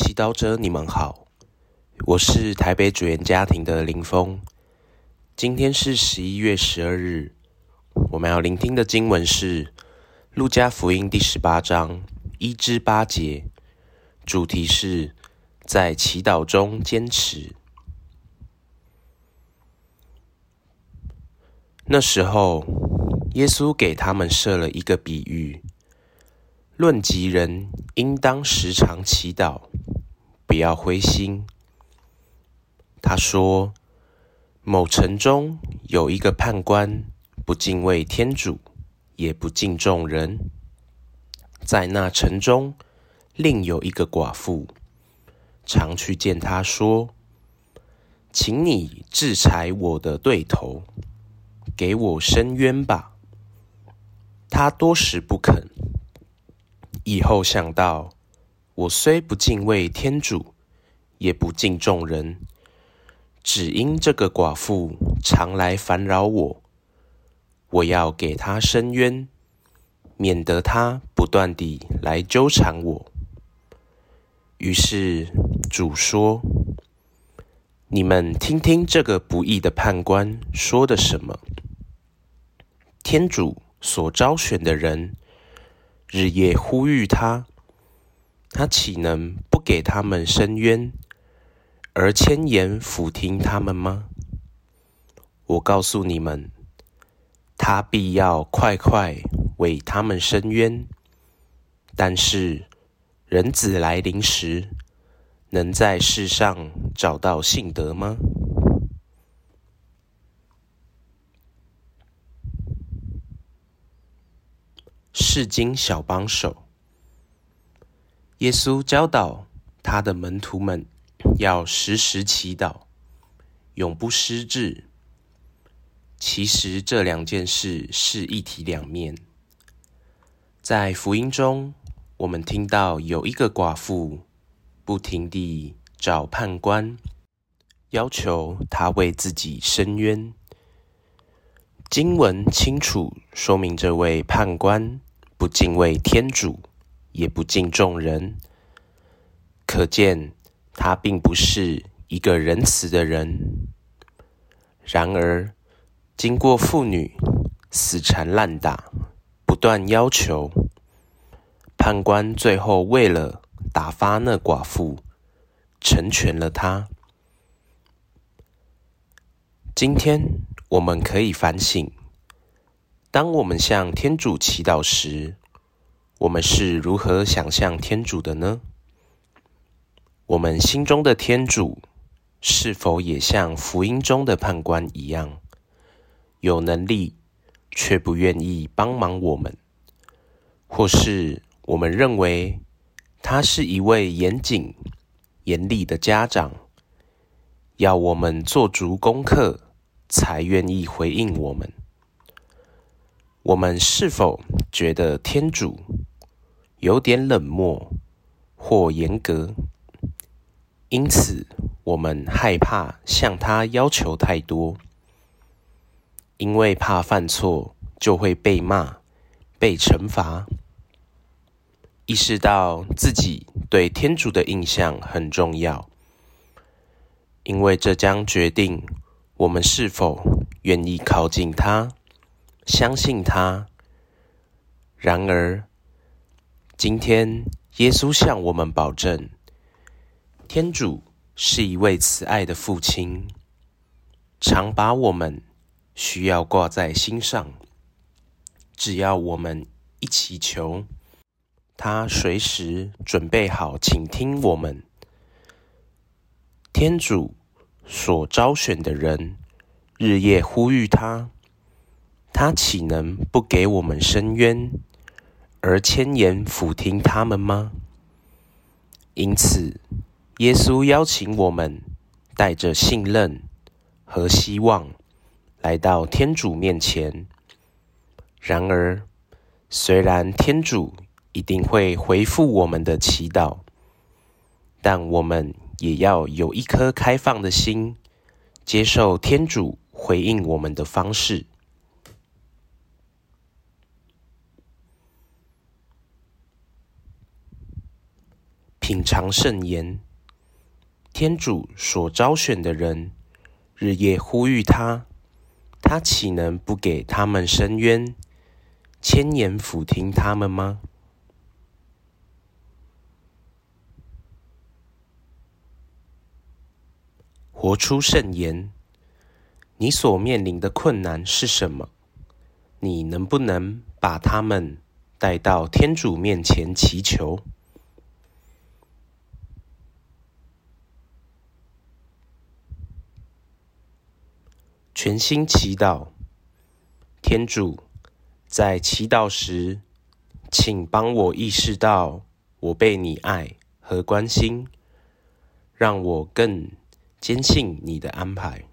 祈祷者，你们好，我是台北主言家庭的林峰。今天是十一月十二日，我们要聆听的经文是《路加福音》第十八章一至八节，主题是在祈祷中坚持。那时候，耶稣给他们设了一个比喻。论及人，应当时常祈祷，不要灰心。他说：“某城中有一个判官，不敬畏天主，也不敬重人。在那城中，另有一个寡妇，常去见他说：‘请你制裁我的对头，给我伸冤吧。’他多时不肯。”以后想到，我虽不敬畏天主，也不敬重人，只因这个寡妇常来烦扰我，我要给她伸冤，免得她不断地来纠缠我。于是主说：“你们听听这个不义的判官说的什么？天主所招选的人。”日夜呼吁他，他岂能不给他们伸冤，而千言俯听他们吗？我告诉你们，他必要快快为他们伸冤。但是人子来临时，能在世上找到信德吗？世经小帮手，耶稣教导他的门徒们要时时祈祷，永不失志。其实这两件事是一体两面。在福音中，我们听到有一个寡妇不停地找判官，要求他为自己伸冤。经文清楚说明，这位判官。不敬畏天主，也不敬重人，可见他并不是一个仁慈的人。然而，经过妇女死缠烂打、不断要求，判官最后为了打发那寡妇，成全了他。今天我们可以反省。当我们向天主祈祷时，我们是如何想象天主的呢？我们心中的天主是否也像福音中的判官一样，有能力却不愿意帮忙我们？或是我们认为他是一位严谨、严厉的家长，要我们做足功课才愿意回应我们？我们是否觉得天主有点冷漠或严格？因此，我们害怕向他要求太多，因为怕犯错就会被骂、被惩罚。意识到自己对天主的印象很重要，因为这将决定我们是否愿意靠近他。相信他。然而，今天耶稣向我们保证，天主是一位慈爱的父亲，常把我们需要挂在心上。只要我们一祈求，他随时准备好倾听我们。天主所招选的人，日夜呼吁他。他岂能不给我们伸冤，而千言俯听他们吗？因此，耶稣邀请我们带着信任和希望来到天主面前。然而，虽然天主一定会回复我们的祈祷，但我们也要有一颗开放的心，接受天主回应我们的方式。品尝圣言。天主所招选的人，日夜呼吁他，他岂能不给他们伸冤，千言俯听他们吗？活出圣言。你所面临的困难是什么？你能不能把他们带到天主面前祈求？全心祈祷，天主，在祈祷时，请帮我意识到我被你爱和关心，让我更。坚信你的安排。